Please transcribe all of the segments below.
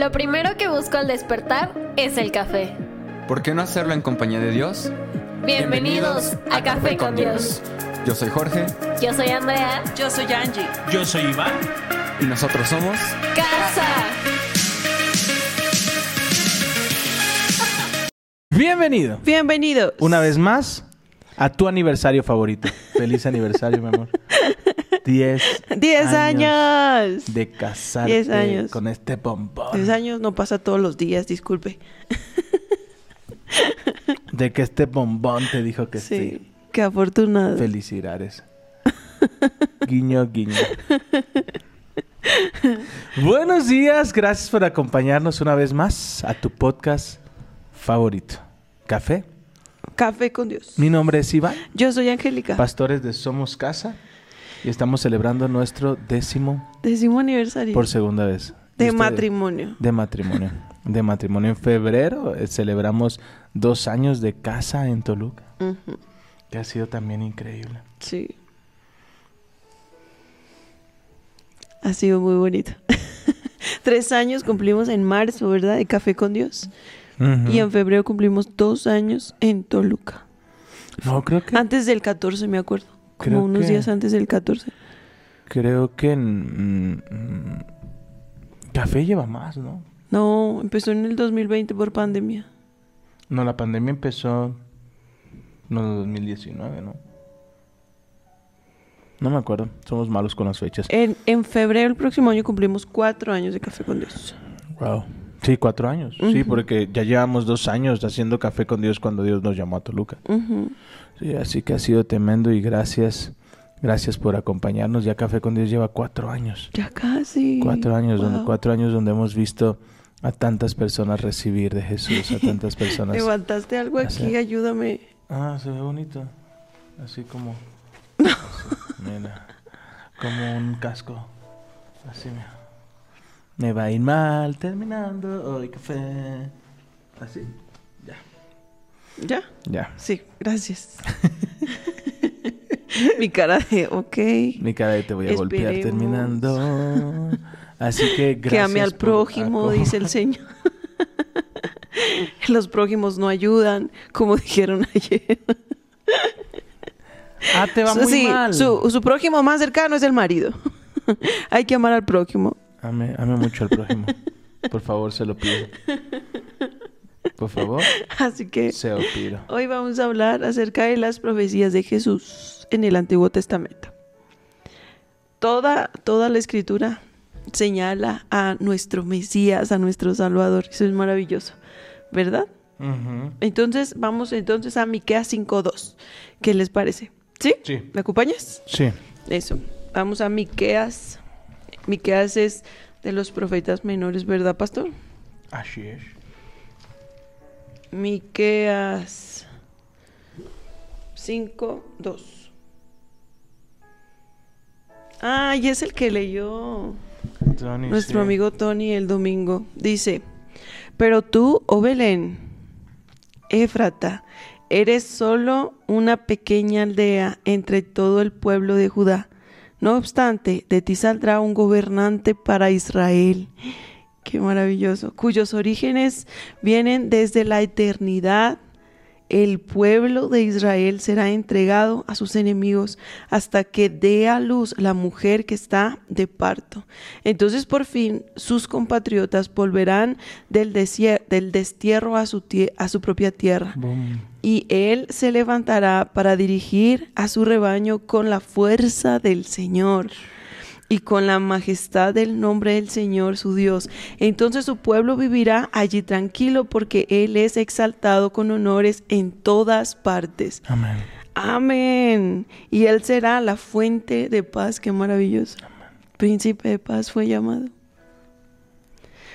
Lo primero que busco al despertar es el café. ¿Por qué no hacerlo en compañía de Dios? Bienvenidos, a, Café con Dios. Yo soy Jorge Yo soy Andrea. Yo soy Angie. Yo soy Iván. y nosotros somos... Casa. Bienvenido Bienvenidos. una vez más a tu aniversario favorito. Feliz aniversario, mi amor. 10 10 años. de casarte 10 años. con este bombón. 10 años no pasa todos los días, disculpe. De que este bombón te dijo que sí. Sí. Qué afortunado. Felicidades. guiño, guiño. Buenos días, gracias por acompañarnos una vez más a tu podcast favorito. Café. Café con Dios. Mi nombre es Iván, Yo soy Angélica. pastores de Somos Casa, y estamos celebrando nuestro décimo Décimo aniversario. por segunda vez. ¿Y de matrimonio. De matrimonio. De matrimonio. En febrero eh, celebramos dos años de casa en Toluca, que ha sido también increíble. Sí. Ha sido muy bonito. Tres años cumplimos en marzo, ¿verdad? De Café con Dios. Y en febrero cumplimos dos años en Toluca. No, creo que, Antes del 14, me acuerdo. Como unos que- días antes del 14. creo que en, mm, Café lleva más, ¿no? No, empezó en el 2020 por pandemia. No, la pandemia empezó no, en 2019, ¿no? No me acuerdo. Somos malos con las fechas. En, en febrero del próximo año cumplimos cuatro años de Café con Dios. Wow. Sí, cuatro años. Sí, porque ya llevamos dos años haciendo café con Dios cuando Dios nos llamó a Toluca. Ujú. Sí, así que ha sido tremendo y gracias, gracias por acompañarnos. Ya Café con Dios lleva cuatro años. Ya casi. Cuatro años, donde, cuatro años donde hemos visto a tantas personas recibir de Jesús, a tantas personas. Levantaste algo aquí, ayúdame. Ah, se ve bonito. Así como. así, mira, como un casco. Así, mira. Me va a ir mal terminando hoy café. Así. Ya. ¿Ya? Ya. Sí, gracias. Mi cara de, ok. Mi cara de te voy a golpear terminando. Así que gracias. Que ame al prójimo, dice el Señor. Los prójimos no ayudan, como dijeron ayer. Ah, te va muy sí, mal. Su, su prójimo más cercano es el marido. Hay que amar al prójimo. Ame, ame mucho al prójimo. Por favor, se lo pido. Por favor, Así que se lo pido. hoy vamos a hablar acerca de las profecías de Jesús en el Antiguo Testamento. Toda, toda la escritura señala a nuestro Mesías, a nuestro Salvador. Eso es maravilloso, ¿verdad? Entonces, vamos entonces a Miqueas 5.2. ¿Qué les parece? ¿Sí? Sí. ¿Me acompañas? Sí. Eso. Vamos a Miqueas. Miqueas es de los profetas menores, ¿verdad, pastor? Así es. Miqueas 5.2. Ah, y es el que leyó Tony, nuestro sí. amigo Tony el domingo. Dice, pero tú, oh Belén, Éfrata, eres solo una pequeña aldea entre todo el pueblo de Judá. No obstante, de ti saldrá un gobernante para Israel. Qué maravilloso. Cuyos orígenes vienen desde la eternidad. El pueblo de Israel será entregado a sus enemigos hasta que dé a luz la mujer que está de parto. Entonces por fin sus compatriotas volverán del, del destierro a su, a su propia tierra Boom. y él se levantará para dirigir a su rebaño con la fuerza del Señor y con la majestad del nombre del Señor su Dios. Entonces su pueblo vivirá allí tranquilo porque él es exaltado con honores en todas partes. Amén. Amén. Y él será la fuente de paz. Qué maravilloso. Príncipe de paz fue llamado.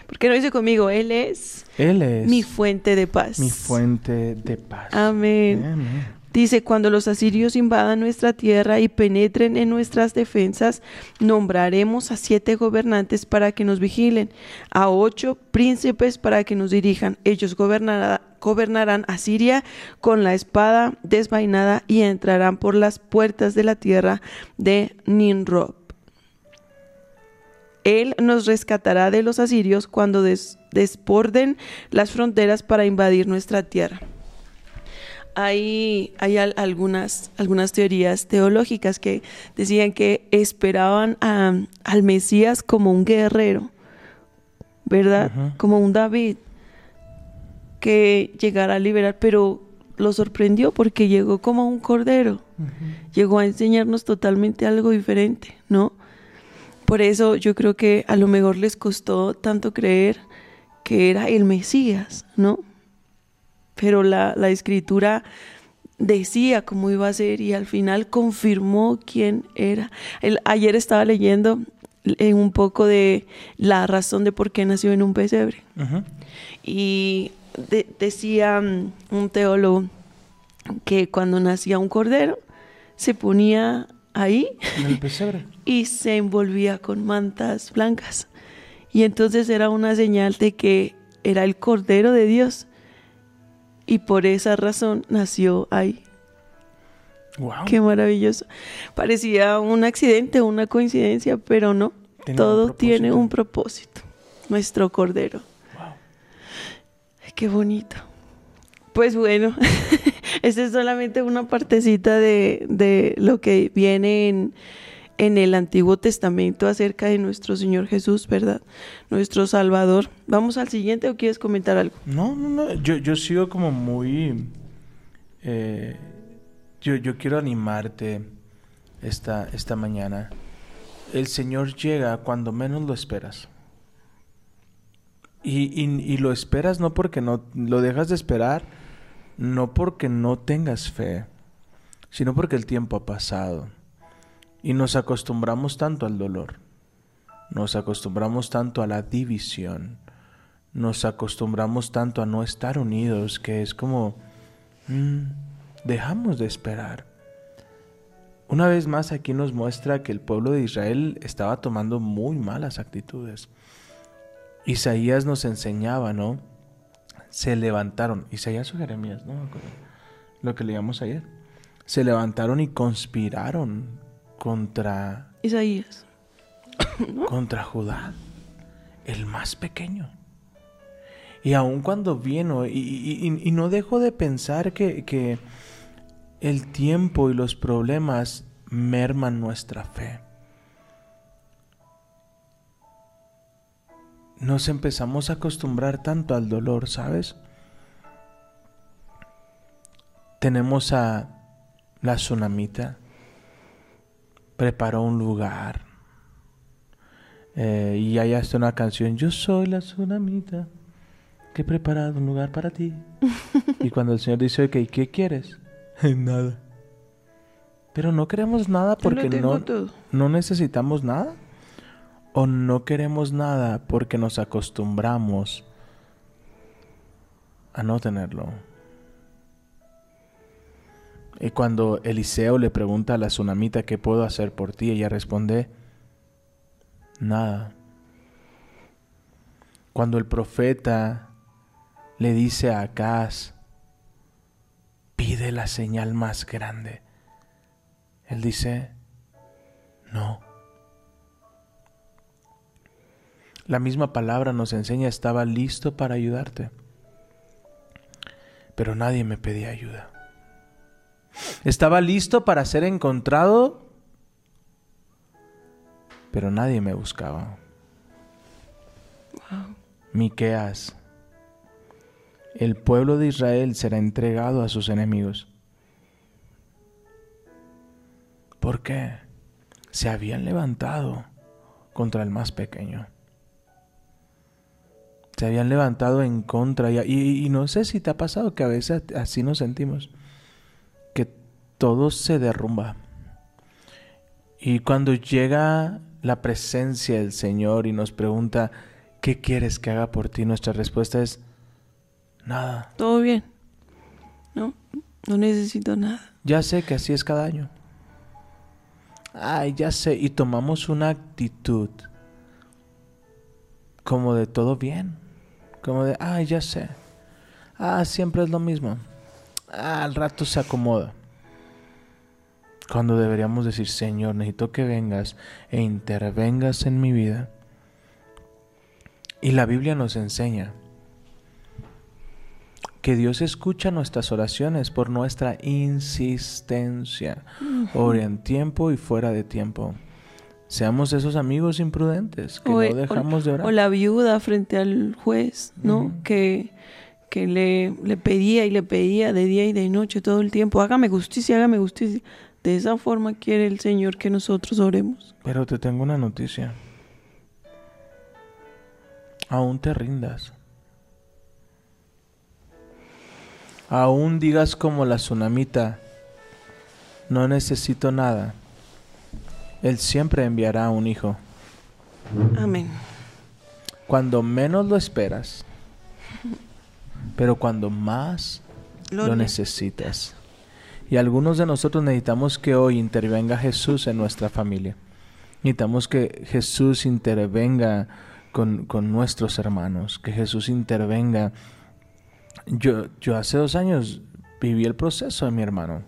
¿Por qué no dice conmigo? Él es Él es mi fuente de paz. mi fuente de paz. Amén. Amén. Dice, cuando los asirios invadan nuestra tierra y penetren en nuestras defensas, nombraremos a siete gobernantes para que nos vigilen, a ocho príncipes para que nos dirijan. Ellos gobernará- gobernarán a Siria con la espada desvainada y entrarán por las puertas de la tierra de Ninrob. Él nos rescatará de los asirios cuando des- desborden las fronteras para invadir nuestra tierra. Hay, hay al- algunas, algunas teorías teológicas que decían que esperaban a- al Mesías como un guerrero, ¿verdad? Como un David que llegara a liberar, pero lo sorprendió porque llegó como un cordero, llegó a enseñarnos totalmente algo diferente, ¿no? Por eso yo creo que a lo mejor les costó tanto creer que era el Mesías, ¿no? Pero la, la escritura decía cómo iba a ser y al final confirmó quién era. El- ayer estaba leyendo eh, un poco de la razón de por qué nació en un pesebre. Ujú. Y de- decía mm, un teólogo que cuando nacía un cordero se ponía ahí En el pesebre. y se envolvía con mantas blancas. Y entonces era una señal de que era el cordero de Dios. Y por esa razón nació ahí. Wow. Qué maravilloso. Parecía un accidente, una coincidencia, pero no. Un Todo tiene un propósito. Nuestro cordero. Wow. Ay, Qué bonito. Pues bueno, esta es solamente una partecita de, de lo que viene en, en el Antiguo Testamento acerca de nuestro Señor Jesús, ¿verdad? Nuestro Salvador. ¿Vamos al siguiente o quieres comentar algo? No, no, no. Yo, yo sigo como muy. eh, yo, yo quiero animarte esta, esta mañana. El Señor llega cuando menos lo esperas. Y, y- y lo esperas no porque no lo dejas de esperar, no porque no tengas fe, sino porque el tiempo ha pasado. Y nos acostumbramos tanto al dolor, nos acostumbramos tanto a la división, nos acostumbramos tanto a no estar unidos que es como mm, dejamos de esperar. Una vez más aquí nos muestra que el pueblo de Israel estaba tomando muy malas actitudes. Isaías nos enseñaba, ¿no? Se levantaron, Isaías o Jeremías, no lo que leíamos ayer. Se levantaron y conspiraron contra Isaías. contra Judá, el más pequeño. Y aun cuando vino, y, y- y- y no dejo de pensar que, que el tiempo y los problemas merman nuestra fe. Nos empezamos a acostumbrar tanto al dolor, ¿sabes? Tenemos a la tsunamita, preparó un lugar, eh, y hay hasta una canción, yo soy la tsunamita que he preparado un lugar para ti. y cuando el Señor dice, ok, ¿qué quieres? nada. Pero no queremos nada porque no, no necesitamos nada. O no queremos nada porque nos acostumbramos a no tenerlo. Y cuando Eliseo le pregunta a la tsunamita qué puedo hacer por ti, ella responde, nada. Cuando el profeta le dice a Acaz, pide la señal más grande, él dice, no. La misma palabra nos enseña, estaba listo para ayudarte, pero nadie me pedía ayuda. Estaba listo para ser encontrado, pero nadie me buscaba. Miqueas, el pueblo de Israel será entregado a sus enemigos. ¿Por qué? Se habían levantado contra el más pequeño. Se habían levantado en contra. Y, y- y no sé si te ha pasado que a veces así nos sentimos. Todo se derrumba. Y cuando llega la presencia del Señor y nos pregunta, ¿qué quieres que haga por ti? Nuestra respuesta es, nada. Todo bien. No, no necesito nada. Ya sé que así es cada año. Ay, ya sé. Y tomamos una actitud como de todo bien. Como de, ay, ya sé. Ah, siempre es lo mismo. Ah, al rato se acomoda. Cuando deberíamos decir, Señor, necesito que vengas e intervengas en mi vida. Y la Biblia nos enseña que Dios escucha nuestras oraciones por nuestra insistencia. Ore en tiempo y fuera de tiempo. Seamos esos amigos imprudentes que O, no eh, dejamos de orar. O la viuda frente al juez, ¿no? Que, que le, le pedía y le pedía de día y de noche todo el tiempo, hágame justicia, hágame justicia. De esa forma quiere el Señor que nosotros oremos. Pero te tengo una noticia. Aún te rindas. Aún digas como la tsunamita, no necesito nada. Él siempre enviará un hijo. Amén. Cuando menos lo esperas, pero cuando más Lo lo ne- necesitas. Y algunos de nosotros necesitamos que hoy intervenga Jesús en nuestra familia. Necesitamos que Jesús intervenga con, con nuestros hermanos, que Jesús intervenga. Yo, yo hace dos años viví el proceso de mi hermano.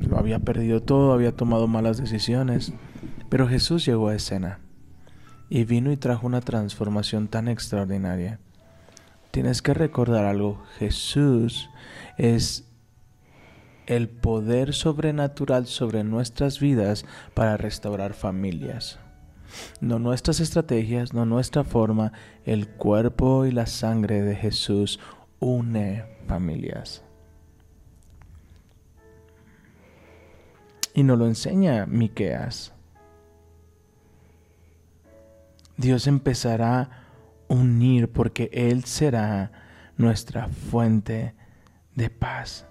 Lo había perdido todo, había tomado malas decisiones, pero Jesús llegó a escena y vino y trajo una transformación tan extraordinaria. Tienes que recordar algo, Jesús es el poder sobrenatural sobre nuestras vidas para restaurar familias. No nuestras estrategias, no nuestra forma, el cuerpo y la sangre de Jesús une familias. Y nos lo enseña Miqueas. Dios empezará a unir porque Él será nuestra fuente de paz.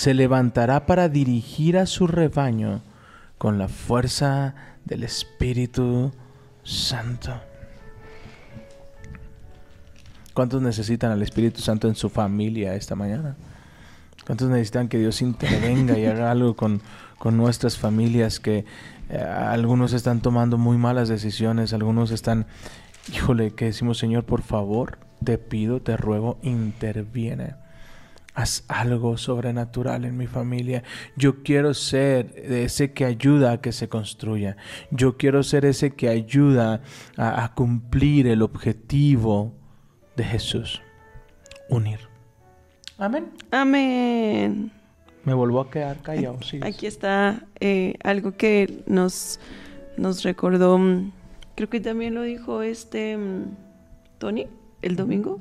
Se levantará para dirigir a su rebaño con la fuerza del Espíritu Santo. ¿Cuántos necesitan al Espíritu Santo en su familia esta mañana? ¿Cuántos necesitan que Dios intervenga y haga algo con, con nuestras familias? Que eh, algunos están tomando muy malas decisiones, algunos están, híjole, que decimos, Señor, por favor, te pido, te ruego, interviene. Haz algo sobrenatural en mi familia. Yo quiero ser ese que ayuda a que se construya. Yo quiero ser ese que ayuda a, a cumplir el objetivo de Jesús. Unir. Amén. Amén. Me vuelvo a quedar callado. Aquí está eh, algo que nos, nos recordó, mm, creo que también lo dijo este mm, Tony el domingo.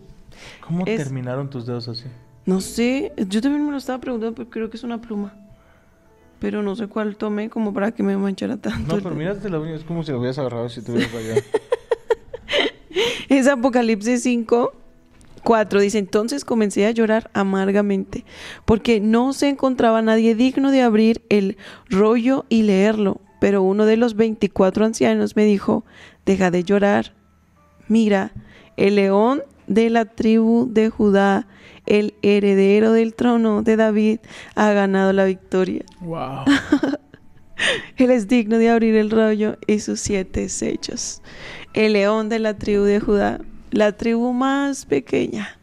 ¿Cómo es- terminaron tus dedos así? No sé, yo también me lo estaba preguntando, pero creo que es una pluma. Pero no sé cuál tomé como para que me manchara tanto. No, pero mírate la uña, es como si lo hubieras agarrado si te hubieras fallado. Es Apocalipsis 5, 4. Dice, entonces comencé a llorar amargamente, porque no se encontraba nadie digno de abrir el rollo y leerlo. Pero uno de los 24 ancianos me dijo, deja de llorar. Mira, el león de la tribu de Judá, el heredero del trono de David, ha ganado la victoria. wow. Él es digno de abrir el rollo y sus siete sellos. El león de la tribu de Judá, la tribu más pequeña.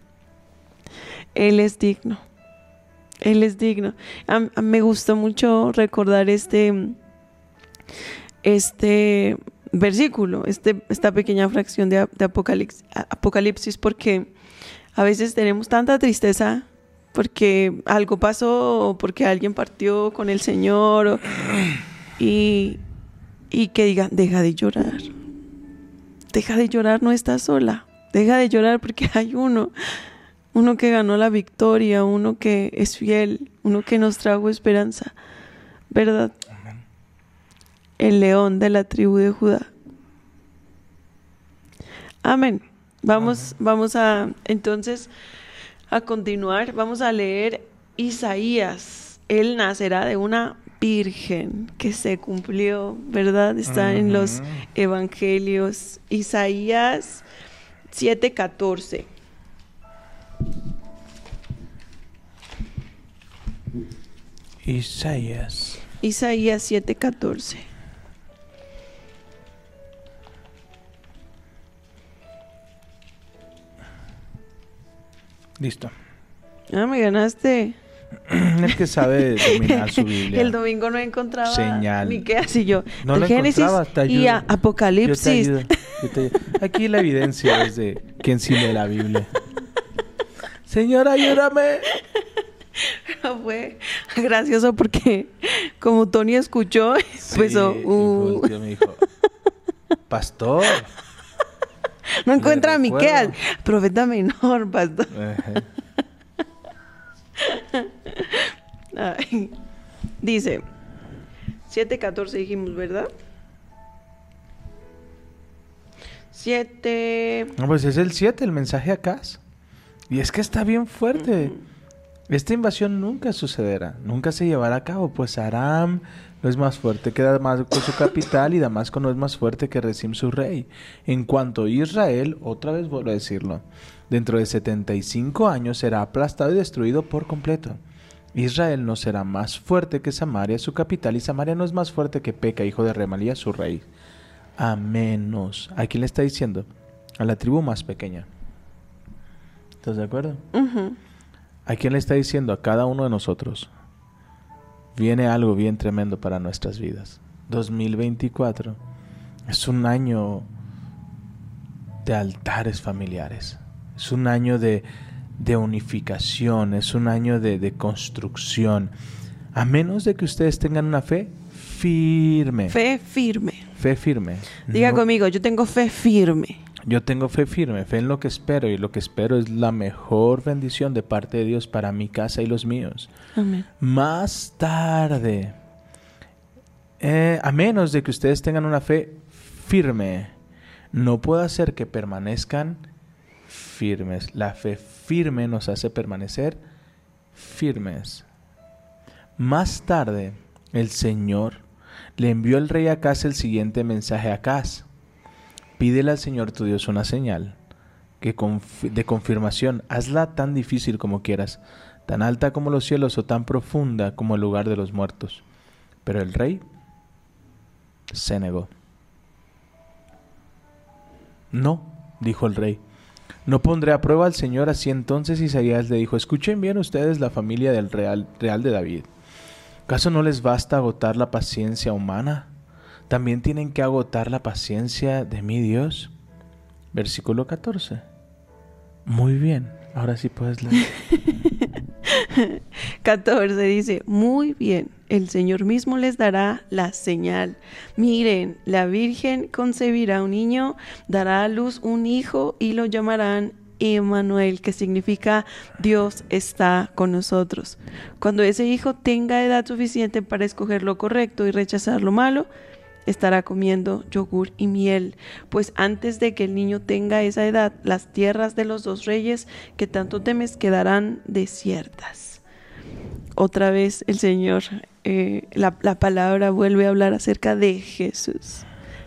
Él es digno. Él es digno. A- a- me gustó mucho recordar este, este versículo, este, esta pequeña fracción de, de Apocalipsis, Apocalipsis, porque a veces tenemos tanta tristeza porque algo pasó o porque alguien partió con el Señor o- y, y que digan, deja de llorar. Deja de llorar, no estás sola. Deja de llorar porque hay uno, uno que ganó la victoria, uno que es fiel, uno que nos trajo esperanza. ¿Verdad? El león de la tribu de Judá. Amén. Vamos, vamos a entonces a continuar. Vamos a leer Isaías. Él nacerá de una virgen que se cumplió, ¿verdad? Está en los evangelios. Isaías 7:14. Isaías. Isaías 7:14. Listo. Ah, me ganaste. El que sabe dominar su Biblia. El domingo no encontraba Señal. ni qué así yo. No de lo Génesis y a Apocalipsis. Yo te ayudo, yo te ayudo. Aquí la evidencia es de quien sí lee la Biblia. Señor, ayúdame. Pero fue gracioso porque como Tony escuchó, empezó, Sí, y uh, me dijo, Pastor. No encuentra a. Miqueas, profeta menor, pastor. Ay. Dice, 7.14 dijimos, ¿verdad? 7... No, pues es el 7, el mensaje a Cas. Y es que está bien fuerte. Esta invasión nunca sucederá, nunca se llevará a cabo, pues Aram no es más fuerte que Damasco su capital y Damasco no es más fuerte que Rezim su rey. En cuanto a Israel, otra vez vuelvo a decirlo, dentro de 75 años será aplastado y destruido por completo. Israel no será más fuerte que Samaria su capital y Samaria no es más fuerte que Peca, hijo de Remalía su rey. A menos, ¿a quién le está diciendo? A la tribu más pequeña. ¿Estás de acuerdo? ¿A quién le está diciendo? A cada uno de nosotros. Viene algo bien tremendo para nuestras vidas. 2024 es un año de altares familiares. Es un año de, de unificación. Es un año de, de construcción. A menos de que ustedes tengan una fe firme. Fe firme. Fe firme. Diga No- conmigo, yo tengo fe firme. Yo tengo fe firme, fe en lo que espero y lo que espero es la mejor bendición de parte de Dios para mi casa y los míos. Amén. Más tarde, eh, a menos de que ustedes tengan una fe firme, no puedo hacer que permanezcan firmes. La fe firme nos hace permanecer firmes. Más tarde, el Señor le envió el rey Acaz el siguiente mensaje a Acaz. Pídele al Señor tu Dios una señal que de confirmación. Hazla tan difícil como quieras, tan alta como los cielos o tan profunda como el lugar de los muertos. Pero el rey se negó. No, dijo el rey. No pondré a prueba al Señor. Así entonces Isaías le dijo, escuchen bien ustedes la familia del real, real de David. ¿Acaso no les basta agotar la paciencia humana? ¿También tienen que agotar la paciencia de mi Dios? Versículo 14. Muy bien, ahora sí puedes leer. 14 dice, muy bien, el Señor mismo les dará la señal. Miren, la Virgen concebirá un niño, dará a luz un hijo y lo llamarán Emmanuel, que significa Dios está con nosotros. Cuando ese hijo tenga edad suficiente para escoger lo correcto y rechazar lo malo, estará comiendo yogur y miel, pues antes de que el niño tenga esa edad, las tierras de los dos reyes que tanto temes quedarán desiertas. Otra vez el Señor, eh, la, la palabra vuelve a hablar acerca de Jesús.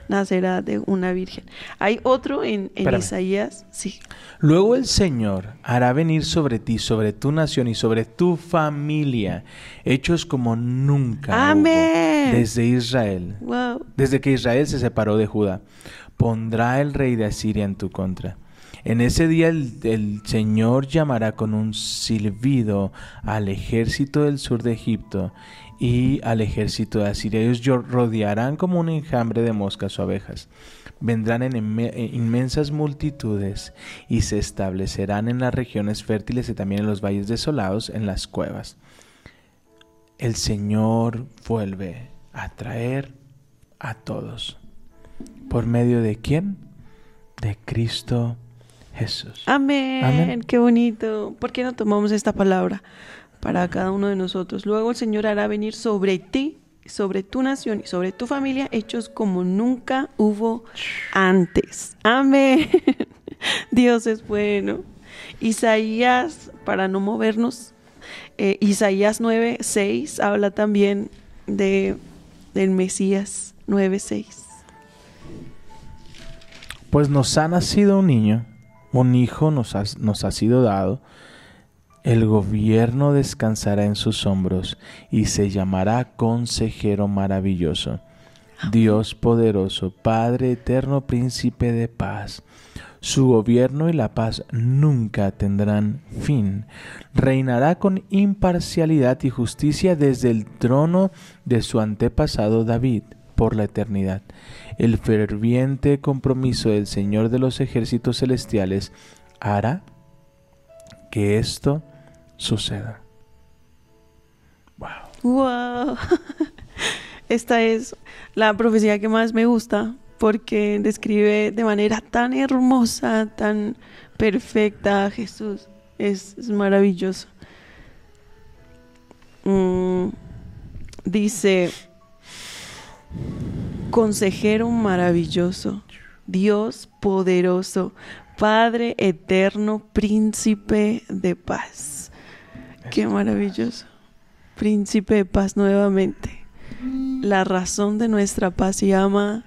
Nacerá de una virgen. Hay otro en. Isaías, sí. Luego el Señor hará venir sobre ti, sobre tu nación y sobre tu familia, hechos como nunca hubo Amén. desde Israel, Wow. desde que Israel se separó de Judá. Pondrá el rey de Asiria en tu contra. En ese día el, el Señor llamará con un silbido al ejército del sur de Egipto y al ejército de Asiria. Ellos rodearán como un enjambre de moscas o abejas. Vendrán en en inmensas multitudes y se establecerán en las regiones fértiles y también en los valles desolados, en las cuevas. El Señor vuelve a traer a todos. ¿Por medio de quién? De Cristo Jesús. Amén. Amén. Qué bonito. ¿Por qué no tomamos esta palabra para cada uno de nosotros? Luego el Señor hará venir sobre ti, sobre tu nación y sobre tu familia hechos como nunca hubo antes. Amén. Dios es bueno. Isaías, para no movernos, eh, Isaías 9, 6 habla también de, del Mesías 9, 6. Pues nos ha nacido un niño, un hijo nos ha, nos ha sido dado. El gobierno descansará en sus hombros y se llamará Consejero Maravilloso, Dios poderoso, Padre eterno, Príncipe de paz. Su gobierno y la paz nunca tendrán fin. Reinará con imparcialidad y justicia desde el trono de su antepasado David por la eternidad. El ferviente compromiso del Señor de los ejércitos celestiales hará que esto suceda. Wow. Wow. Esta es la profecía que más me gusta porque describe de manera tan hermosa, tan perfecta a Jesús. Es, maravilloso. Mm, dice, consejero maravilloso, Dios poderoso, Padre eterno, príncipe de paz. Qué maravilloso. Príncipe de paz nuevamente. La razón de nuestra paz se llama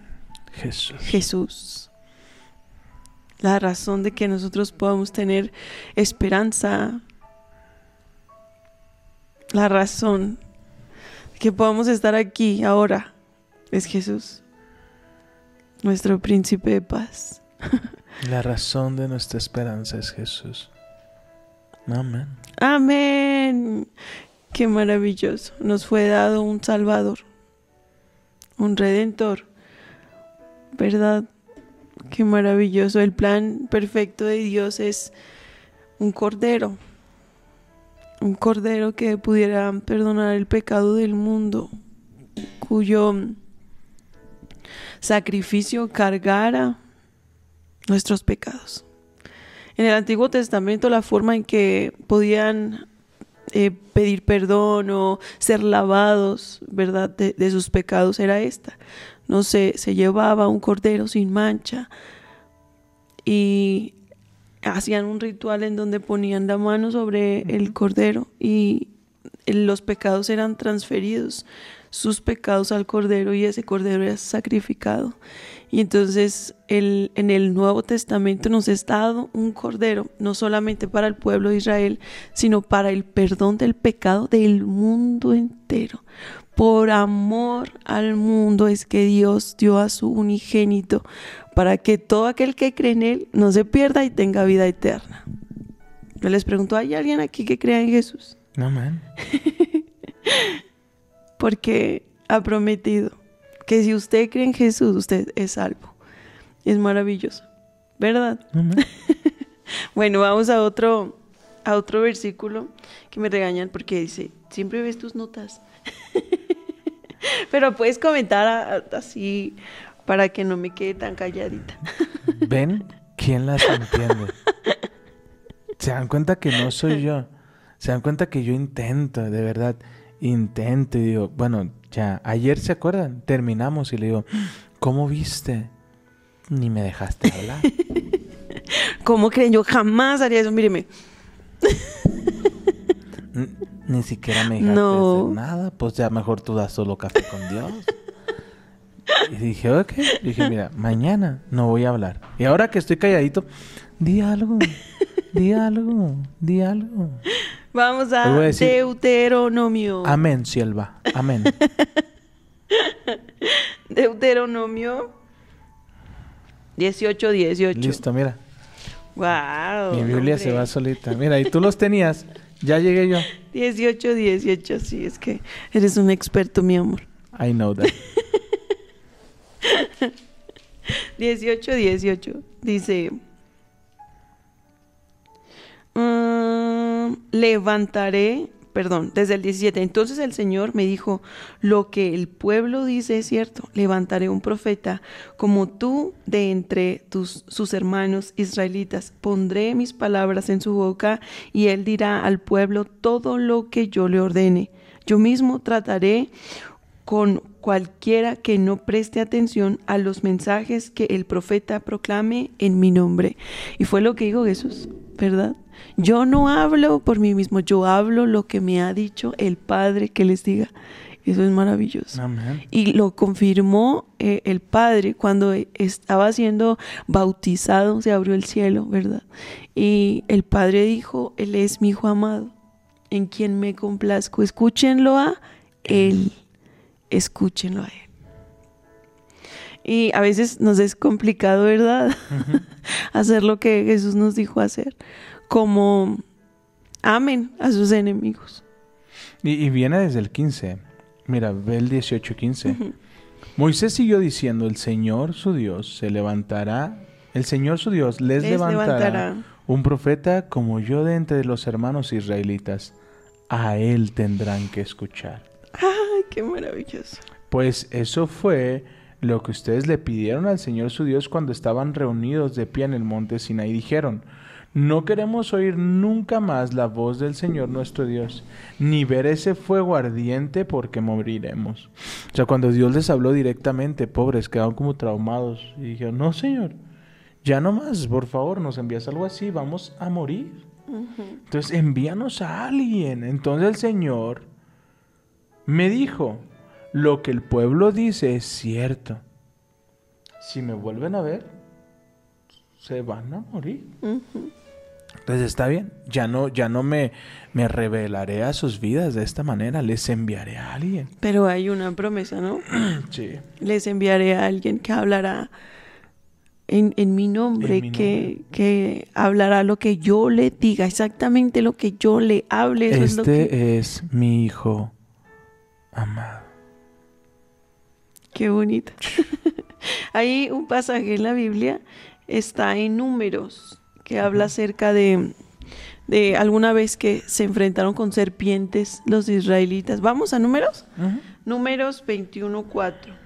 Jesús. Jesús. La razón de que nosotros podamos tener esperanza. La razón de que podamos estar aquí ahora es Jesús. Nuestro príncipe de paz. La razón de nuestra esperanza es Jesús. Amén. Amén. Qué maravilloso. Nos fue dado un Salvador, un Redentor. ¿Verdad? Qué maravilloso. El plan perfecto de Dios es un cordero. Un cordero que pudiera perdonar el pecado del mundo, cuyo sacrificio cargara nuestros pecados. En el Antiguo Testamento la forma en que podían eh, pedir perdón o ser lavados, ¿verdad?, de, de sus pecados era esta. No sé, se llevaba un cordero sin mancha y hacían un ritual en donde ponían la mano sobre el cordero y los pecados eran transferidos, sus pecados al cordero y ese cordero era sacrificado. Y entonces el, en el Nuevo Testamento nos está dado un cordero, no solamente para el pueblo de Israel, sino para el perdón del pecado del mundo entero. Por amor al mundo es que Dios dio a su unigénito para que todo aquel que cree en Él no se pierda y tenga vida eterna. Yo les pregunto, ¿hay alguien aquí que crea en Jesús? Amén. Porque ha prometido que si usted cree en Jesús, usted es salvo. Es maravilloso, ¿verdad? Bueno, vamos a otro, a otro versículo que me regañan porque dice, siempre ves tus notas. Pero puedes comentar a- a- así para que no me quede tan calladita. ¿Ven quién las entiende? Se dan cuenta que no soy yo. Se dan cuenta que yo intento, de verdad, intento y digo, bueno, ya, ayer se acuerdan, terminamos y le digo, ¿cómo viste? Ni me dejaste hablar. ¿Cómo creen? Yo jamás haría eso. Míreme. Ni siquiera me dejaste No. hacer nada, pues ya mejor tú das solo café con Dios. Y dije, ok, dije, mira, mañana no voy a hablar. Y ahora que estoy calladito, di algo, di algo, di algo. Vamos a voy a decir- Deuteronomio. Amén, sierva, amén. Deuteronomio 18, 18. Listo, mira, Wow. mi Biblia se hombre. va solita. Mira, y tú los tenías, ya llegué yo. 18, 18, sí, es que eres un experto, mi amor. I know that. 18, 18. Dice, levantaré, perdón, desde el 17. Entonces el Señor me dijo, lo que el pueblo dice es cierto, levantaré un profeta como tú de entre tus, sus hermanos israelitas. Pondré mis palabras en su boca y él dirá al pueblo todo lo que yo le ordene. Yo mismo trataré con cualquiera que no preste atención a los mensajes que el profeta proclame en mi nombre. Y fue lo que dijo Jesús, ¿verdad? Yo no hablo por mí mismo, yo hablo lo que me ha dicho el Padre que les diga. Eso es maravilloso. Amén. Y lo confirmó eh, el Padre cuando estaba siendo bautizado, se abrió el cielo, ¿verdad? Y el Padre dijo, Él es mi Hijo amado, en quien me complazco. Escúchenlo a Él, escúchenlo a Él. Y a veces nos es complicado, ¿verdad? hacer lo que Jesús nos dijo hacer, como amen a sus enemigos. Y, y viene desde el 15. Mira, ve el 18-15. Moisés siguió diciendo, el Señor su Dios se levantará, el Señor su Dios les, Les levantará, levantará. un profeta como yo de entre los hermanos israelitas. A él tendrán que escuchar. Ay, qué maravilloso. Pues eso fue lo que ustedes le pidieron al Señor su Dios cuando estaban reunidos de pie en el monte Sinaí. Dijeron, no queremos oír nunca más la voz del Señor nuestro Dios, ni ver ese fuego ardiente porque moriremos. O sea, cuando Dios les habló directamente, pobres, quedaron como traumados y dijeron, no, Señor, ya no más, por favor, nos envías algo así, vamos a morir. Entonces, envíanos a alguien. Entonces el Señor me dijo, lo que el pueblo dice es cierto. Si me vuelven a ver, se van a morir. Entonces está bien, ya no, ya no me, me revelaré a sus vidas de esta manera, les enviaré a alguien. Pero hay una promesa, ¿no? Sí. Les enviaré a alguien que hablará en, en mi nombre, En mi que, que hablará lo que yo le diga, exactamente lo que yo le hable. Eso es lo Este que... es mi hijo amado. Qué bonito. Hay un pasaje en la Biblia, está en números, que habla acerca de, de alguna vez que se enfrentaron con serpientes los israelitas. ¿Vamos a números? Números 21.4.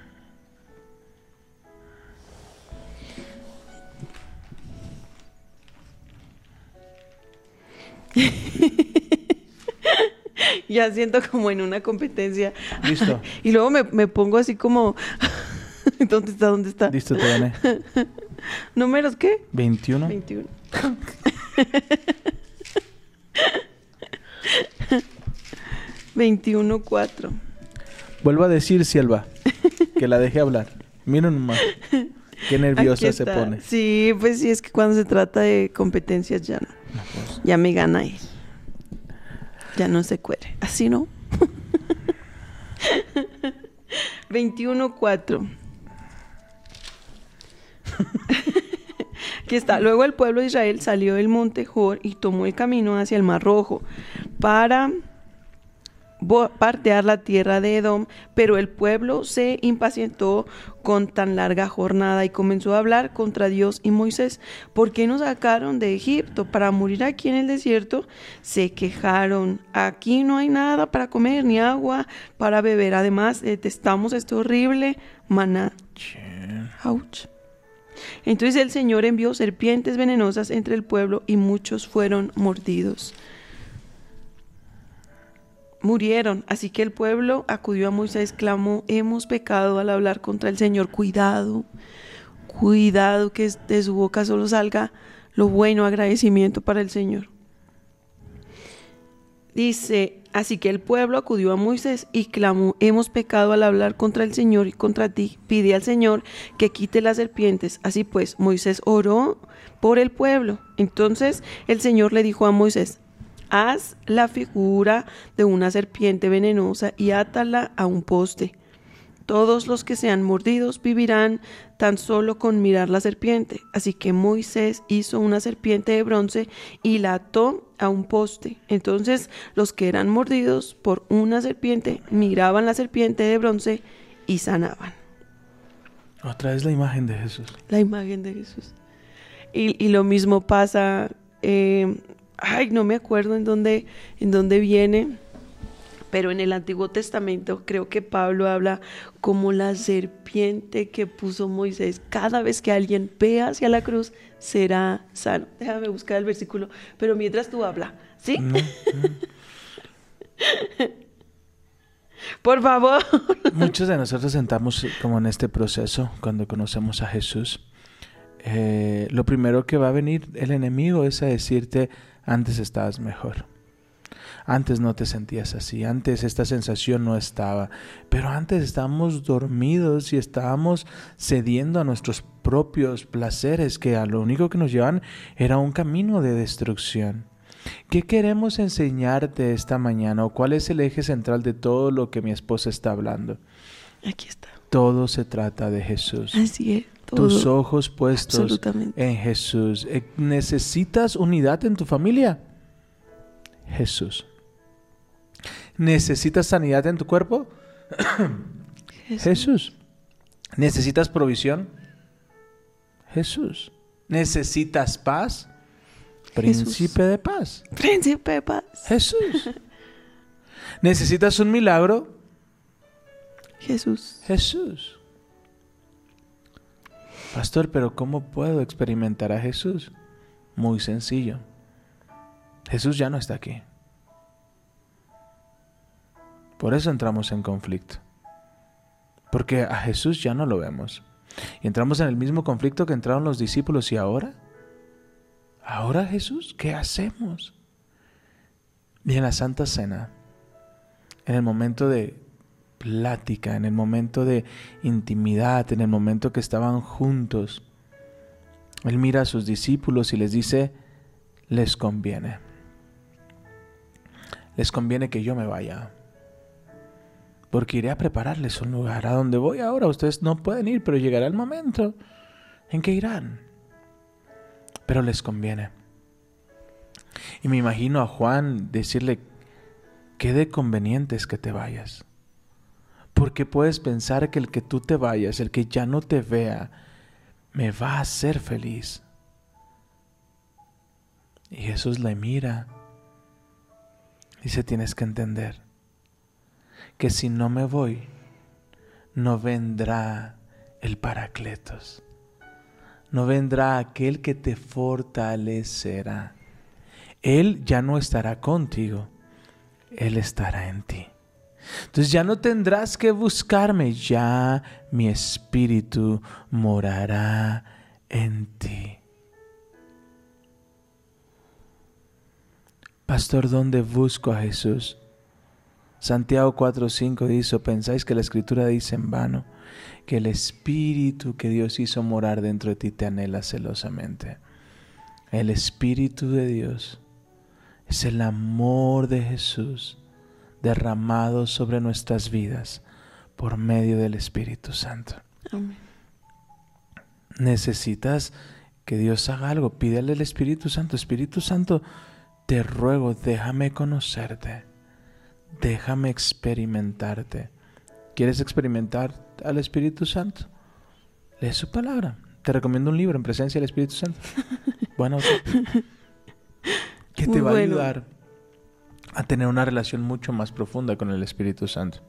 ya siento como en una competencia. Listo, Y luego me, me pongo así como... ¿Dónde está? ¿Dónde está? listo, te gané. ¿Números qué? 21. 21. Veintiuno cuatro. Vuelvo a decir, Silva, que la dejé hablar. Miren nomás. Qué nerviosa se pone. Sí, pues sí, es que cuando se trata de competencias ya no. No, pues, Ya me gana él. Ya no se cuere. Así no. 21.4. Aquí está. Luego el pueblo de Israel salió del monte Jor y tomó el camino hacia el Mar Rojo para partear la tierra de Edom, pero el pueblo se impacientó con tan larga jornada y comenzó a hablar contra Dios y Moisés. ¿Por qué nos sacaron de Egipto para morir aquí en el desierto? Se quejaron. Aquí no hay nada para comer ni agua para beber. Además, detestamos este horrible maná. Ouch. Entonces el Señor envió serpientes venenosas entre el pueblo y muchos fueron mordidos. Murieron, así que el pueblo acudió a Moisés, clamó, hemos pecado al hablar contra el Señor, cuidado, cuidado que de su boca solo salga lo bueno, agradecimiento para el Señor. Dice, así que el pueblo acudió a Moisés y clamó, hemos pecado al hablar contra el Señor y contra ti, pide al Señor que quite las serpientes. Así pues, Moisés oró por el pueblo. Entonces el Señor le dijo a Moisés, haz la figura de una serpiente venenosa y átala a un poste. Todos los que sean mordidos vivirán tan solo con mirar la serpiente. Así que Moisés hizo una serpiente de bronce y la ató a un poste. Entonces los que eran mordidos por una serpiente miraban la serpiente de bronce y sanaban. Otra vez la imagen de Jesús. La imagen de Jesús. Y, y lo mismo pasa, eh, ay, no me acuerdo en dónde, en dónde viene, pero en el Antiguo Testamento creo que Pablo habla como la serpiente que puso Moisés. Cada vez que alguien ve hacia la cruz, será sano. Déjame buscar el versículo, pero mientras tú habla, ¿sí? No, Por favor. Muchos de nosotros sentamos como en este proceso cuando conocemos a Jesús. Eh, lo primero que va a venir el enemigo es a decirte, antes estabas mejor. Antes no te sentías así, antes esta sensación no estaba, pero antes estábamos dormidos y estábamos cediendo a nuestros propios placeres que a lo único que nos llevan era un camino de destrucción. ¿Qué queremos enseñarte esta mañana o cuál es el eje central de todo lo que mi esposa está hablando? Aquí está. Todo se trata de Jesús. Así es. Todo. Tus ojos puestos en Jesús. Eh, ¿Necesitas unidad en tu familia? Jesús. ¿Necesitas sanidad en tu cuerpo? Jesús. Jesús. ¿Necesitas provisión? Jesús. ¿Necesitas paz? Príncipe de paz. Príncipe de paz. Jesús. ¿Necesitas un milagro? Jesús. Jesús. Pastor, pero ¿cómo puedo experimentar a Jesús? Muy sencillo. Jesús ya no está aquí. Por eso entramos en conflicto. Porque a Jesús ya no lo vemos. Y entramos en el mismo conflicto que entraron los discípulos. ¿Y ahora? ¿Ahora Jesús? ¿Qué hacemos? Y en la Santa Cena, en el momento de plática, en el momento de intimidad, en el momento que estaban juntos, Él mira a sus discípulos y les dice, les conviene. Les conviene que yo me vaya porque iré a prepararles un lugar a donde voy ahora. Ustedes no pueden ir, pero llegará el momento en que irán. Pero les conviene. Y me imagino a Juan decirle, qué de conveniente es que te vayas. Porque puedes pensar que el que tú te vayas, el que ya no te vea, me va a hacer feliz. Y Jesús le mira. Dice, tienes que entender que si no me voy, no vendrá el Paracletos. No vendrá aquel que te fortalecerá. Él ya no estará contigo, Él estará en ti. Entonces ya no tendrás que buscarme, ya mi espíritu morará en ti. Pastor, ¿dónde busco a Jesús? Santiago 4:5 dice, pensáis que la escritura dice en vano, que el espíritu que Dios hizo morar dentro de ti te anhela celosamente. El espíritu de Dios es el amor de Jesús derramado sobre nuestras vidas por medio del Espíritu Santo. Necesitas que Dios haga algo, pídele al Espíritu Santo, Espíritu Santo, te ruego, déjame conocerte déjame experimentarte. ¿Quieres experimentar al Espíritu Santo? Lee su palabra. Te recomiendo un libro en presencia del Espíritu Santo. Bueno, que te va a ayudar a tener una relación mucho más profunda con el Espíritu Santo.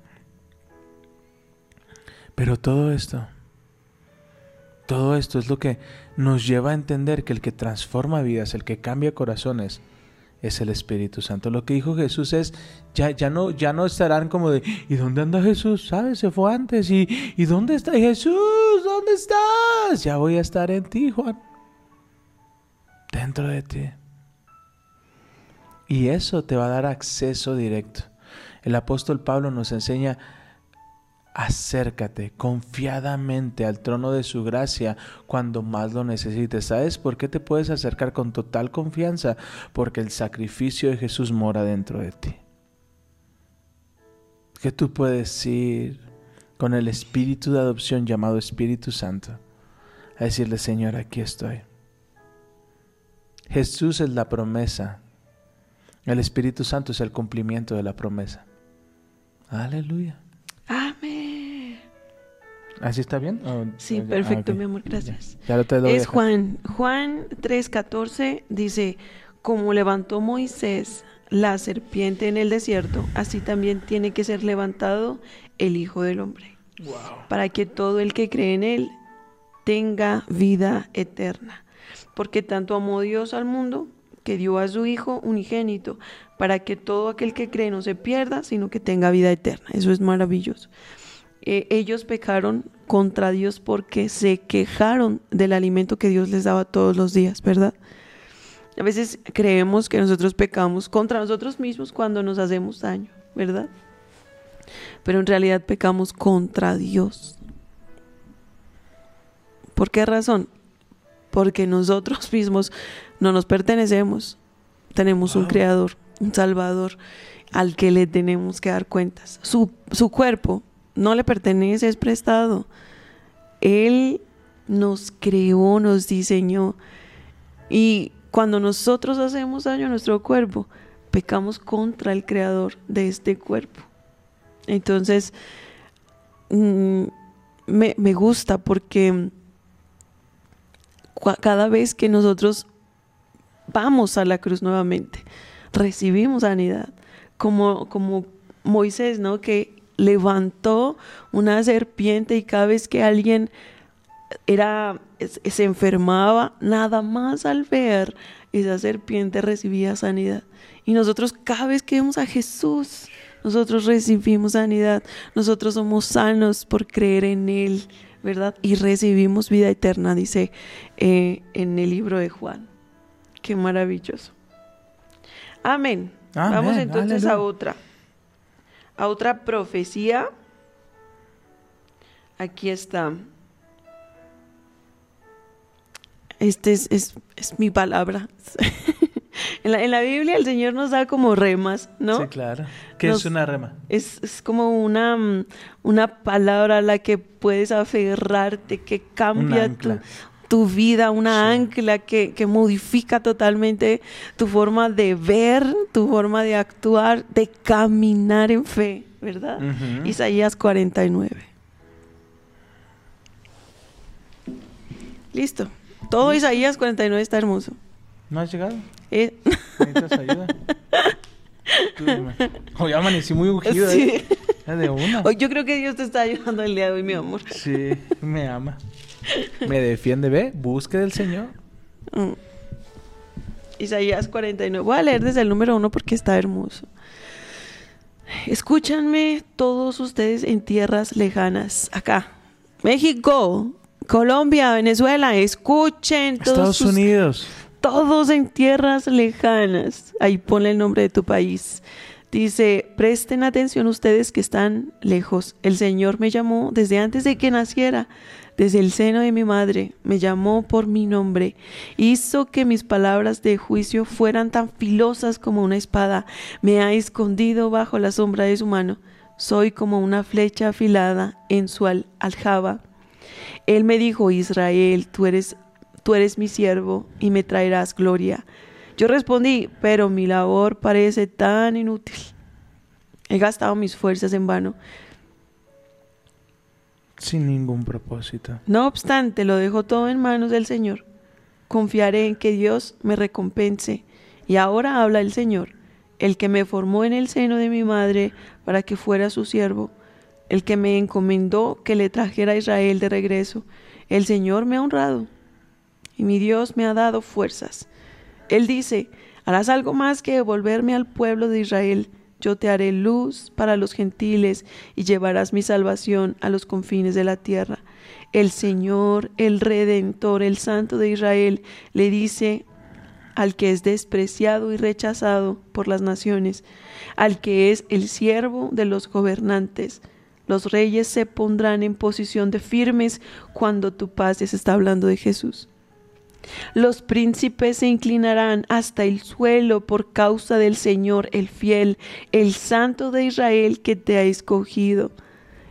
Pero todo esto, todo esto es lo que nos lleva a entender que el que transforma vidas, el que cambia corazones, es el Espíritu Santo. Lo que dijo Jesús es, ya, ya, no, ya no estarán como de, ¿y dónde anda Jesús? ¿Sabes? Se fue antes. ¿Y, ¿y dónde está Jesús? ¿Dónde estás? Ya voy a estar en ti, Juan. Dentro de ti. Y eso te va a dar acceso directo. El apóstol Pablo nos enseña acércate confiadamente al trono de su gracia cuando más lo necesites. ¿Sabes por qué te puedes acercar con total confianza? Porque el sacrificio de Jesús mora dentro de ti. Que tú puedes ir con el espíritu de adopción llamado Espíritu Santo a decirle, Señor, aquí estoy. Jesús es la promesa. El Espíritu Santo es el cumplimiento de la promesa. Aleluya. ¿Así está bien? sí, perfecto, ah, mi amor, gracias. es Juan. Juan 3:14 dice, como levantó Moisés la serpiente en el desierto, así también tiene que ser levantado el Hijo del Hombre. Para que todo el que cree en él tenga vida eterna. Porque tanto amó Dios al mundo que dio a su Hijo unigénito, para que todo aquel que cree no se pierda, sino que tenga vida eterna. Eso es maravilloso. Eh, ellos pecaron contra Dios porque se quejaron del alimento que Dios les daba todos los días, ¿verdad? A veces creemos que nosotros pecamos contra nosotros mismos cuando nos hacemos daño, ¿verdad? Pero en realidad pecamos contra Dios. ¿Por qué razón? Porque nosotros mismos no nos pertenecemos. Tenemos un creador, un salvador al que le tenemos que dar cuentas. Su, su cuerpo no le pertenece, es prestado. Él nos creó, nos diseñó. Y cuando nosotros hacemos daño a nuestro cuerpo, pecamos contra el creador de este cuerpo. Entonces, mm, me, me gusta porque cada vez que nosotros vamos a la cruz nuevamente, recibimos sanidad. Como, como Moisés, ¿no? Que levantó una serpiente y cada vez que alguien era, se enfermaba, nada más al ver esa serpiente recibía sanidad. Y nosotros cada vez que vemos a Jesús, nosotros recibimos sanidad. Nosotros somos sanos por creer en Él, ¿verdad? Y recibimos vida eterna, dice eh, en el libro de Juan. Qué maravilloso. Amén. Amén, Vamos entonces a otra. A otra profecía. Aquí está. Este es, es- es mi palabra. en, la, en la Biblia el Señor nos da como remas, ¿no? Sí, claro. ¿Qué Nos- es una rema? Es, es como una, mm, una palabra a la que puedes aferrarte, que cambia tu, tu vida, una ancla que, que modifica totalmente tu forma de ver, tu forma de actuar, de caminar en fe, ¿verdad? Isaías 49. Listo. Todo Isaías 49 está hermoso. ¿No has llegado? Eh, ¿Necesitas ayuda? Hoy amanecí muy ungido, Sí. ¿eh? De una. Hoy yo creo que Dios te está ayudando el día de hoy, mi amor. Sí, me ama. Me defiende, ve, busque del Señor. Mm. Isaías 49. Voy a leer desde el número uno porque está hermoso. Escúchanme todos ustedes en tierras lejanas. Acá. México, Colombia, Venezuela. Escuchen todos, Estados sus- Unidos. Todos en tierras lejanas. Ahí ponle el nombre de tu país. Dice, presten atención ustedes que están lejos. El Señor me llamó desde antes de que naciera, desde el seno de mi madre. Me llamó por mi nombre. Hizo que mis palabras de juicio fueran tan filosas como una espada. Me ha escondido bajo la sombra de su mano. Soy como una flecha afilada en su al- aljaba. Él me dijo, Israel, tú eres, tú eres mi siervo y me traerás gloria. Yo respondí, pero mi labor parece tan inútil. He gastado mis fuerzas en vano. Sin ningún propósito. No obstante, lo dejo todo en manos del Señor. Confiaré en que Dios me recompense. Y ahora habla el Señor, el que me formó en el seno de mi madre para que fuera su siervo, el que me encomendó que le trajera a Israel de regreso. El Señor me ha honrado y mi Dios me ha dado fuerzas. Él dice, harás algo más que devolverme al pueblo de Israel. Yo te haré luz para los gentiles y llevarás mi salvación a los confines de la tierra. El Señor, el Redentor, el Santo de Israel, le dice al que es despreciado y rechazado por las naciones, al que es el siervo de los gobernantes. Los reyes se pondrán en posición de firmes cuando tú pases. Está hablando de Jesús. Los príncipes se inclinarán hasta el suelo por causa del Señor, el fiel, el santo de Israel que te ha escogido.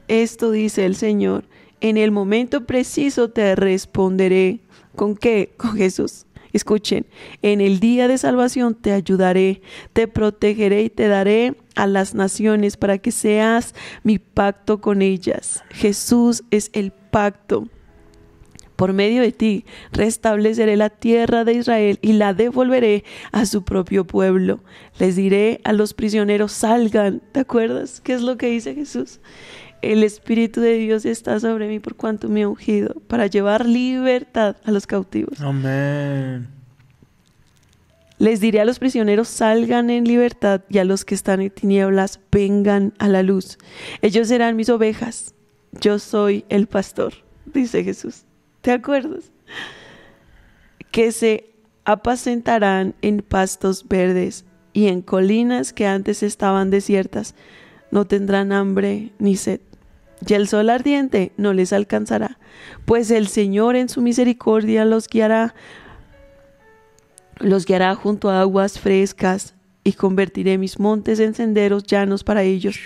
Esto dice el Señor, en el momento preciso te responderé. ¿Con qué? Con Jesús. Escuchen, en el día de salvación te ayudaré, te protegeré y te daré a las naciones para que seas mi pacto con ellas. Jesús es el pacto. Por medio de ti restableceré la tierra de Israel y la devolveré a su propio pueblo. Les diré a los prisioneros, salgan. ¿Te acuerdas? ¿Qué es lo que dice Jesús? El Espíritu de Dios está sobre mí por cuanto me ha ungido para llevar libertad a los cautivos. Amén. Les diré a los prisioneros, salgan en libertad y a los que están en tinieblas, vengan a la luz. Ellos serán mis ovejas. Yo soy el pastor, dice Jesús. ¿Te acuerdas? Que se apacentarán en pastos verdes y en colinas que antes estaban desiertas. No tendrán hambre ni sed. Y el sol ardiente no les alcanzará, pues el Señor en su misericordia los guiará los guiará junto a aguas frescas y convertiré mis montes en senderos llanos para ellos.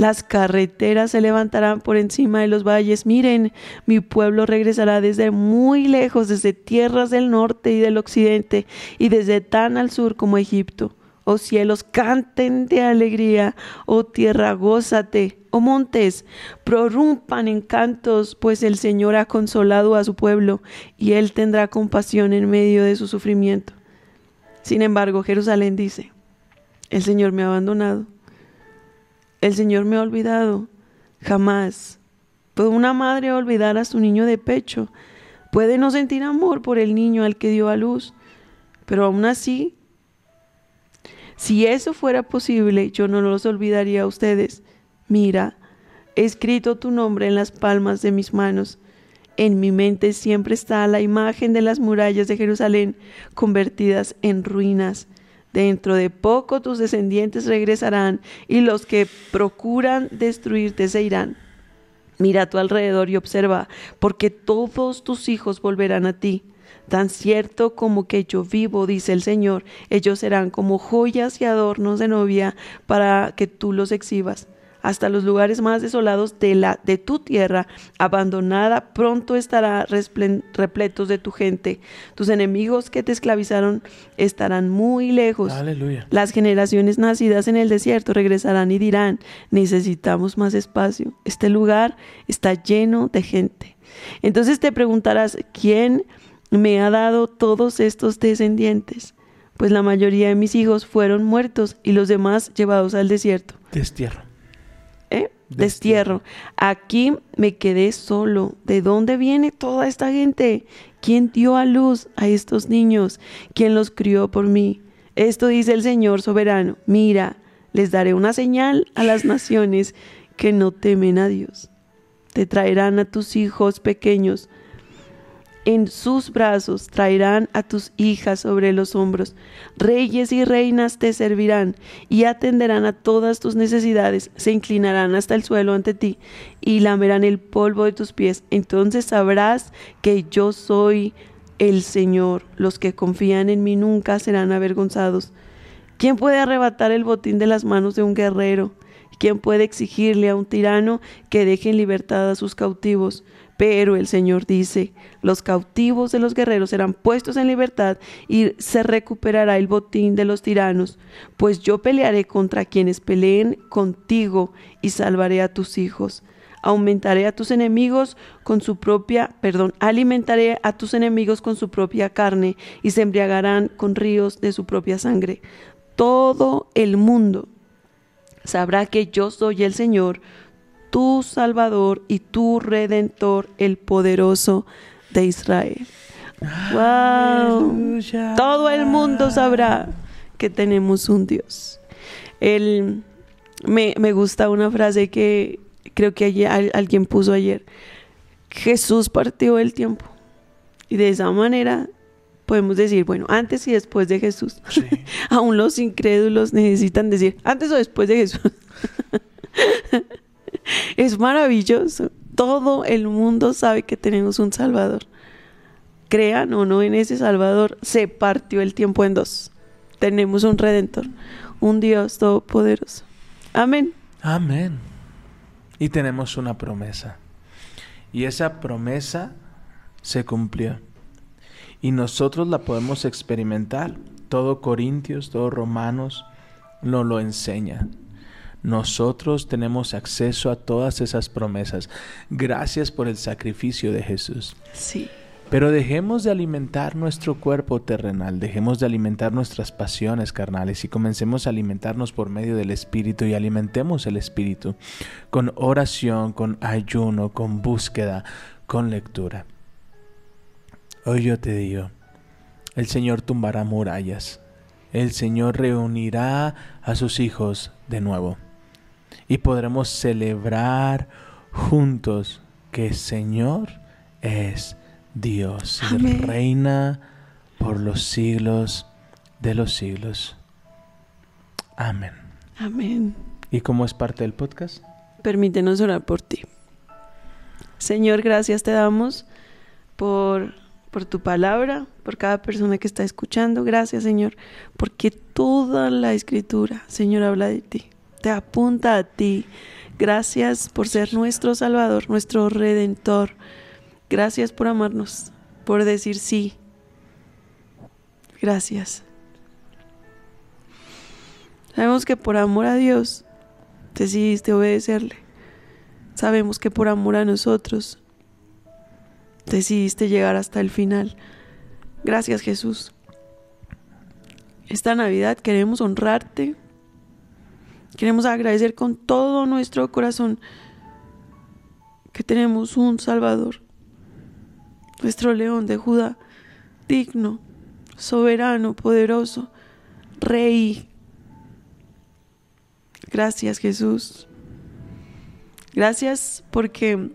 Las carreteras se levantarán por encima de los valles. Miren, mi pueblo regresará desde muy lejos, desde tierras del norte y del occidente, y desde tan al sur como Egipto. oh cielos, canten de alegría, oh tierra, gózate, oh montes, prorrumpan en cantos, pues el Señor ha consolado a su pueblo y él tendrá compasión en medio de su sufrimiento. Sin embargo, Jerusalén dice, el Señor me ha abandonado, el Señor me ha olvidado, jamás. ¿Puede una madre olvidar a su niño de pecho? Puede no sentir amor por el niño al que dio a luz, pero aún así, si eso fuera posible, yo no los olvidaría a ustedes. Mira, he escrito tu nombre en las palmas de mis manos. En mi mente siempre está la imagen de las murallas de Jerusalén convertidas en ruinas. Dentro de poco tus descendientes regresarán y los que procuran destruirte se irán. Mira a tu alrededor y observa, porque todos tus hijos volverán a ti. Tan cierto como que yo vivo, dice el Señor, ellos serán como joyas y adornos de novia para que tú los exhibas hasta los lugares más desolados de, la, de tu tierra, abandonada, pronto estará repletos de tu gente. Tus enemigos que te esclavizaron estarán muy lejos. Aleluya. Las generaciones nacidas en el desierto regresarán y dirán, necesitamos más espacio. Este lugar está lleno de gente. Entonces te preguntarás, ¿quién me ha dado todos estos descendientes? Pues la mayoría de mis hijos fueron muertos y los demás llevados al desierto. Destierro. ¿Eh? Destierro. Aquí me quedé solo. ¿De dónde viene toda esta gente? ¿Quién dio a luz a estos niños? ¿Quién los crió por mí? Esto dice el Señor soberano. Mira, les daré una señal a las naciones que no temen a Dios. Te traerán a tus hijos pequeños en sus brazos traerán a tus hijas sobre los hombros. Reyes y reinas te servirán y atenderán a todas tus necesidades. Se inclinarán hasta el suelo ante ti y lamerán el polvo de tus pies. Entonces sabrás que yo soy el Señor. Los que confían en mí nunca serán avergonzados. ¿Quién puede arrebatar el botín de las manos de un guerrero? ¿Quién puede exigirle a un tirano que deje en libertad a sus cautivos? Pero el Señor dice, los cautivos de los guerreros serán puestos en libertad y se recuperará el botín de los tiranos, pues yo pelearé contra quienes peleen contigo y salvaré a tus hijos. Aumentaré a tus enemigos con su propia, perdón, alimentaré a tus enemigos con su propia carne y se embriagarán con ríos de su propia sangre. Todo el mundo sabrá que yo soy el Señor, tu Salvador y tu Redentor, el poderoso de Israel. ¡Wow! Todo el mundo sabrá que tenemos un Dios. El, me, me, gusta una frase que creo que ayer, alguien puso ayer. Jesús partió el tiempo. Y de esa manera podemos decir, bueno, antes y después de Jesús. Sí. Aún los incrédulos necesitan decir, antes o después de Jesús. Es maravilloso. Todo el mundo sabe que tenemos un Salvador. Crean o no en ese Salvador, se partió el tiempo en dos. Tenemos un Redentor, un Dios todopoderoso. Amén. Amén. Y tenemos una promesa. Y esa promesa se cumplió. Y nosotros la podemos experimentar. Todo Corintios, todo Romanos nos lo enseña. Nosotros tenemos acceso a todas esas promesas. Gracias por el sacrificio de Jesús. Sí. Pero dejemos de alimentar nuestro cuerpo terrenal, dejemos de alimentar nuestras pasiones carnales y comencemos a alimentarnos por medio del Espíritu y alimentemos el Espíritu con oración, con ayuno, con búsqueda, con lectura. Hoy yo te digo, el Señor tumbará murallas, el Señor reunirá a sus hijos de nuevo y podremos celebrar juntos que Señor es Dios y reina por los siglos de los siglos. Amén. Amén. ¿Y cómo es parte del podcast? Permítenos orar por ti. Señor, gracias te damos por, por tu palabra, por cada persona que está escuchando. Gracias, Señor, porque toda la escritura, Señor, habla de ti te apunta a ti. Gracias por ser nuestro Salvador, nuestro Redentor. Gracias por amarnos, por decir sí. Gracias. Sabemos que por amor a Dios decidiste obedecerle. Sabemos que por amor a nosotros decidiste llegar hasta el final. Gracias Jesús. Esta Navidad queremos honrarte. Queremos agradecer con todo nuestro corazón que tenemos un Salvador, nuestro león de Judá, digno, soberano, poderoso, Rey. Gracias Jesús. Gracias porque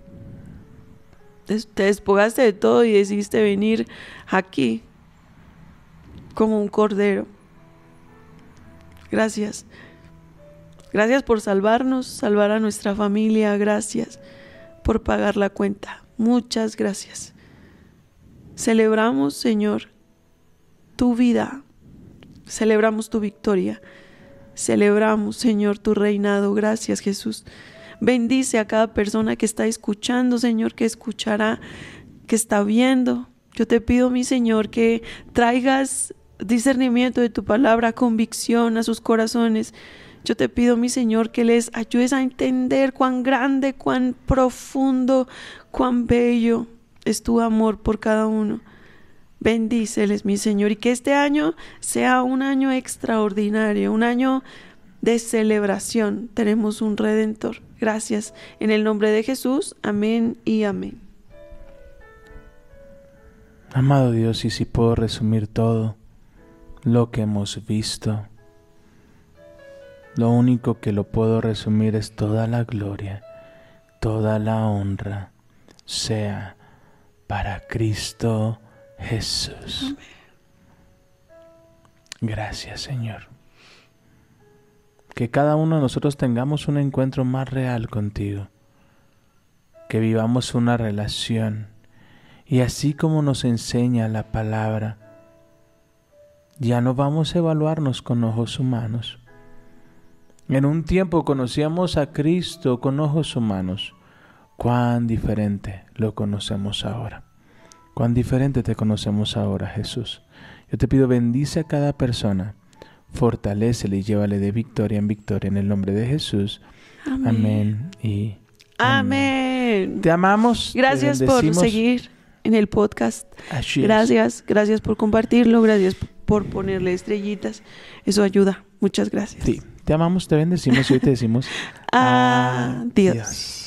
te despojaste de todo y decidiste venir aquí como un cordero. Gracias. Gracias por salvarnos, salvar a nuestra familia. Gracias por pagar la cuenta. Muchas gracias. Celebramos, Señor, tu vida. Celebramos tu victoria. Celebramos, Señor, tu reinado. Gracias, Jesús. Bendice a cada persona que está escuchando, Señor, que escuchará, que está viendo. Yo te pido, mi Señor, que traigas discernimiento de tu palabra, convicción a sus corazones. Yo te pido, mi Señor, que les ayudes a entender cuán grande, cuán profundo, cuán bello es tu amor por cada uno. Bendíceles, mi Señor, y que este año sea un año extraordinario, un año de celebración. Tenemos un redentor. Gracias. En el nombre de Jesús. Amén y amén. Amado Dios, y si puedo resumir todo lo que hemos visto, lo único que lo puedo resumir es toda la gloria, toda la honra sea para Cristo Jesús. Gracias Señor. Que cada uno de nosotros tengamos un encuentro más real contigo. Que vivamos una relación. Y así como nos enseña la palabra, ya no vamos a evaluarnos con ojos humanos en un tiempo conocíamos a Cristo con ojos humanos. Cuán diferente lo conocemos ahora. Cuán diferente te conocemos ahora, Jesús. Yo te pido bendice a cada persona, fortalécele y llévale de victoria en victoria en el nombre de Jesús. Amén, y amén. Te amamos. Gracias por seguir en el podcast. gracias, gracias por compartirlo, gracias por ponerle estrellitas. Eso ayuda. Muchas gracias. Sí. Te amamos, te bendecimos y hoy te decimos adiós.